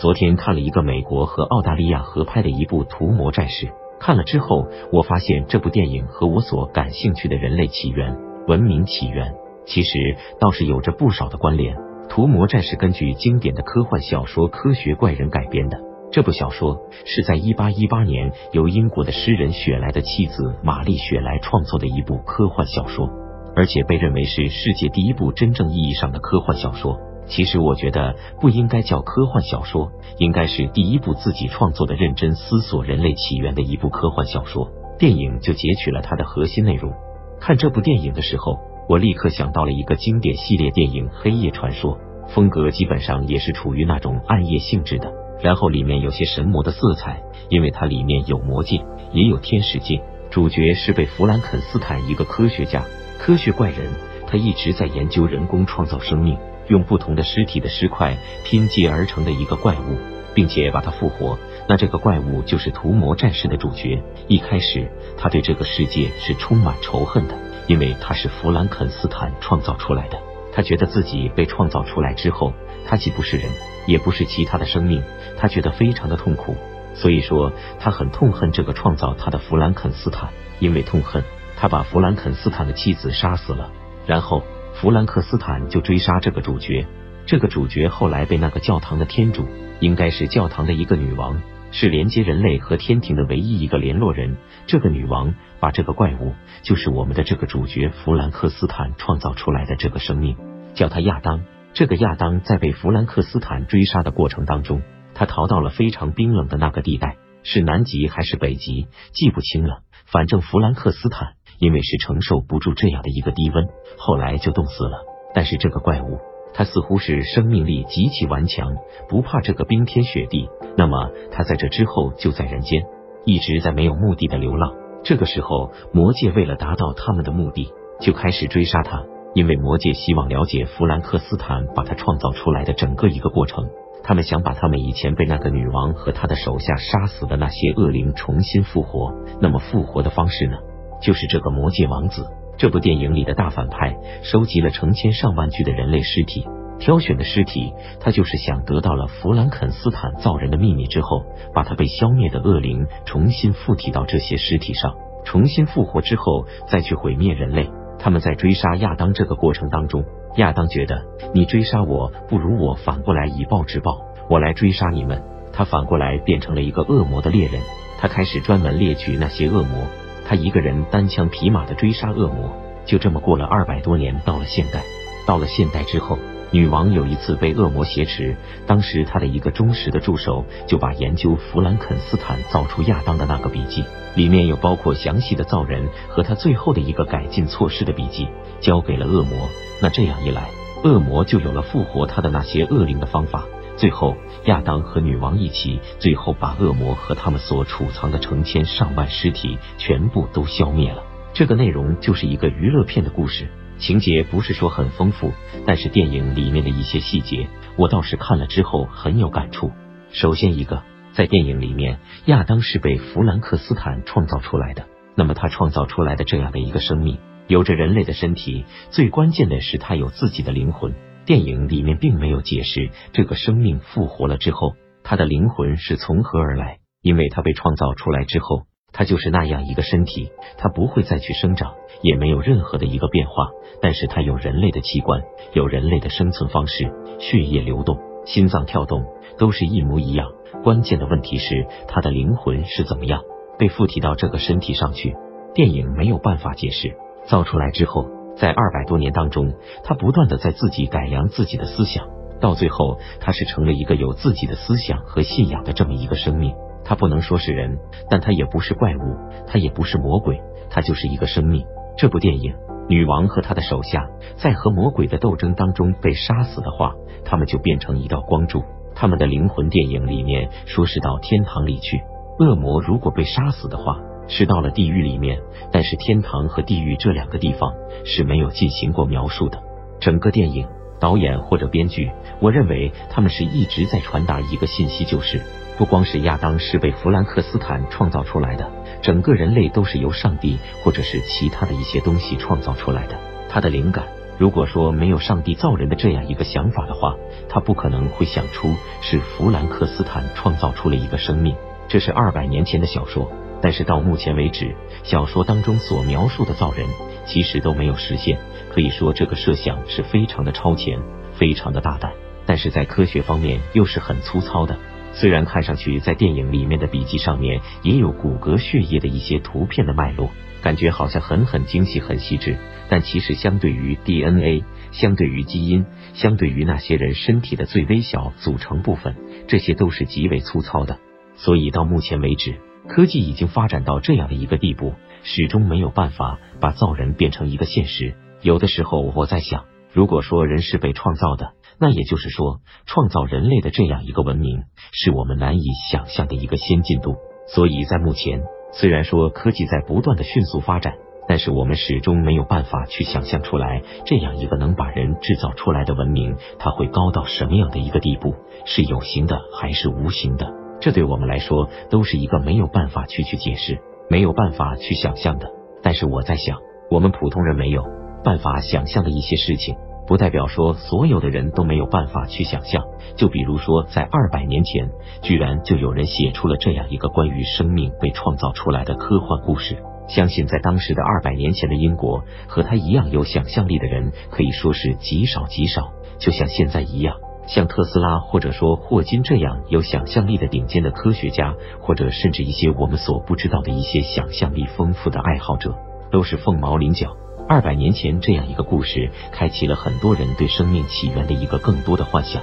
昨天看了一个美国和澳大利亚合拍的一部《屠魔战士》，看了之后，我发现这部电影和我所感兴趣的人类起源、文明起源，其实倒是有着不少的关联。《屠魔战士》根据经典的科幻小说《科学怪人》改编的。这部小说是在一八一八年由英国的诗人雪莱的妻子玛丽雪莱创作的一部科幻小说，而且被认为是世界第一部真正意义上的科幻小说。其实我觉得不应该叫科幻小说，应该是第一部自己创作的认真思索人类起源的一部科幻小说。电影就截取了它的核心内容。看这部电影的时候，我立刻想到了一个经典系列电影《黑夜传说》，风格基本上也是处于那种暗夜性质的。然后里面有些神魔的色彩，因为它里面有魔界，也有天使界。主角是被弗兰肯斯坦一个科学家，科学怪人，他一直在研究人工创造生命。用不同的尸体的尸块拼接而成的一个怪物，并且把它复活。那这个怪物就是屠魔战士的主角。一开始，他对这个世界是充满仇恨的，因为他是弗兰肯斯坦创造出来的。他觉得自己被创造出来之后，他既不是人，也不是其他的生命，他觉得非常的痛苦。所以说，他很痛恨这个创造他的弗兰肯斯坦。因为痛恨，他把弗兰肯斯坦的妻子杀死了，然后。弗兰克斯坦就追杀这个主角，这个主角后来被那个教堂的天主，应该是教堂的一个女王，是连接人类和天庭的唯一一个联络人。这个女王把这个怪物，就是我们的这个主角弗兰克斯坦创造出来的这个生命，叫他亚当。这个亚当在被弗兰克斯坦追杀的过程当中，他逃到了非常冰冷的那个地带，是南极还是北极，记不清了。反正弗兰克斯坦。因为是承受不住这样的一个低温，后来就冻死了。但是这个怪物，它似乎是生命力极其顽强，不怕这个冰天雪地。那么他在这之后就在人间一直在没有目的的流浪。这个时候，魔界为了达到他们的目的，就开始追杀他。因为魔界希望了解弗兰克斯坦把他创造出来的整个一个过程，他们想把他们以前被那个女王和他的手下杀死的那些恶灵重新复活。那么复活的方式呢？就是这个魔界王子。这部电影里的大反派收集了成千上万具的人类尸体，挑选的尸体，他就是想得到了弗兰肯斯坦造人的秘密之后，把他被消灭的恶灵重新附体到这些尸体上，重新复活之后再去毁灭人类。他们在追杀亚当这个过程当中，亚当觉得你追杀我，不如我反过来以暴制暴，我来追杀你们。他反过来变成了一个恶魔的猎人，他开始专门猎取那些恶魔。他一个人单枪匹马的追杀恶魔，就这么过了二百多年，到了现代。到了现代之后，女王有一次被恶魔挟持，当时她的一个忠实的助手就把研究弗兰肯斯坦造出亚当的那个笔记，里面有包括详细的造人和他最后的一个改进措施的笔记，交给了恶魔。那这样一来，恶魔就有了复活他的那些恶灵的方法。最后，亚当和女王一起，最后把恶魔和他们所储藏的成千上万尸体全部都消灭了。这个内容就是一个娱乐片的故事，情节不是说很丰富，但是电影里面的一些细节，我倒是看了之后很有感触。首先一个，在电影里面，亚当是被弗兰克斯坦创造出来的，那么他创造出来的这样的一个生命，有着人类的身体，最关键的是他有自己的灵魂。电影里面并没有解释这个生命复活了之后，他的灵魂是从何而来，因为他被创造出来之后，他就是那样一个身体，他不会再去生长，也没有任何的一个变化，但是他有人类的器官，有人类的生存方式，血液流动，心脏跳动，都是一模一样。关键的问题是他的灵魂是怎么样被附体到这个身体上去？电影没有办法解释。造出来之后。在二百多年当中，他不断的在自己改良自己的思想，到最后他是成了一个有自己的思想和信仰的这么一个生命。他不能说是人，但他也不是怪物，他也不是魔鬼，他就是一个生命。这部电影，女王和他的手下在和魔鬼的斗争当中被杀死的话，他们就变成一道光柱，他们的灵魂电影里面说是到天堂里去。恶魔如果被杀死的话。是到了地狱里面，但是天堂和地狱这两个地方是没有进行过描述的。整个电影导演或者编剧，我认为他们是一直在传达一个信息，就是不光是亚当是被弗兰克斯坦创造出来的，整个人类都是由上帝或者是其他的一些东西创造出来的。他的灵感如果说没有上帝造人的这样一个想法的话，他不可能会想出是弗兰克斯坦创造出了一个生命。这是二百年前的小说，但是到目前为止，小说当中所描述的造人其实都没有实现。可以说这个设想是非常的超前，非常的大胆，但是在科学方面又是很粗糙的。虽然看上去在电影里面的笔记上面也有骨骼血液的一些图片的脉络，感觉好像很很精细很细致，但其实相对于 DNA，相对于基因，相对于那些人身体的最微小组成部分，这些都是极为粗糙的。所以到目前为止，科技已经发展到这样的一个地步，始终没有办法把造人变成一个现实。有的时候我在想，如果说人是被创造的，那也就是说，创造人类的这样一个文明，是我们难以想象的一个先进度。所以在目前，虽然说科技在不断的迅速发展，但是我们始终没有办法去想象出来这样一个能把人制造出来的文明，它会高到什么样的一个地步，是有形的还是无形的？这对我们来说都是一个没有办法去去解释、没有办法去想象的。但是我在想，我们普通人没有办法想象的一些事情，不代表说所有的人都没有办法去想象。就比如说，在二百年前，居然就有人写出了这样一个关于生命被创造出来的科幻故事。相信在当时的二百年前的英国，和他一样有想象力的人可以说是极少极少，就像现在一样。像特斯拉或者说霍金这样有想象力的顶尖的科学家，或者甚至一些我们所不知道的一些想象力丰富的爱好者，都是凤毛麟角。二百年前这样一个故事，开启了很多人对生命起源的一个更多的幻想。